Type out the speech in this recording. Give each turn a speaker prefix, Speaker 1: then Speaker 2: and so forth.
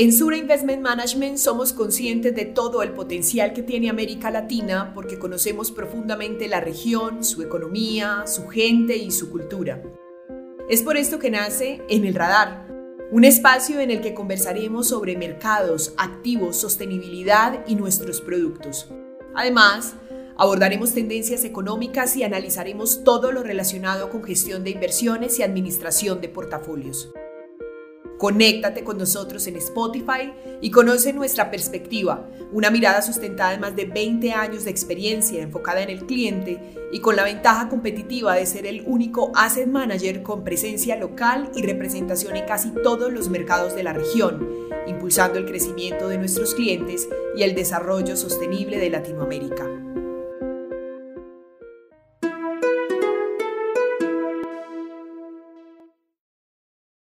Speaker 1: En Sura Investment Management somos conscientes de todo el potencial que tiene América Latina porque conocemos profundamente la región, su economía, su gente y su cultura. Es por esto que nace En el Radar, un espacio en el que conversaremos sobre mercados, activos, sostenibilidad y nuestros productos. Además, abordaremos tendencias económicas y analizaremos todo lo relacionado con gestión de inversiones y administración de portafolios. Conéctate con nosotros en Spotify y conoce nuestra perspectiva, una mirada sustentada en más de 20 años de experiencia enfocada en el cliente y con la ventaja competitiva de ser el único asset manager con presencia local y representación en casi todos los mercados de la región, impulsando el crecimiento de nuestros clientes y el desarrollo sostenible de Latinoamérica.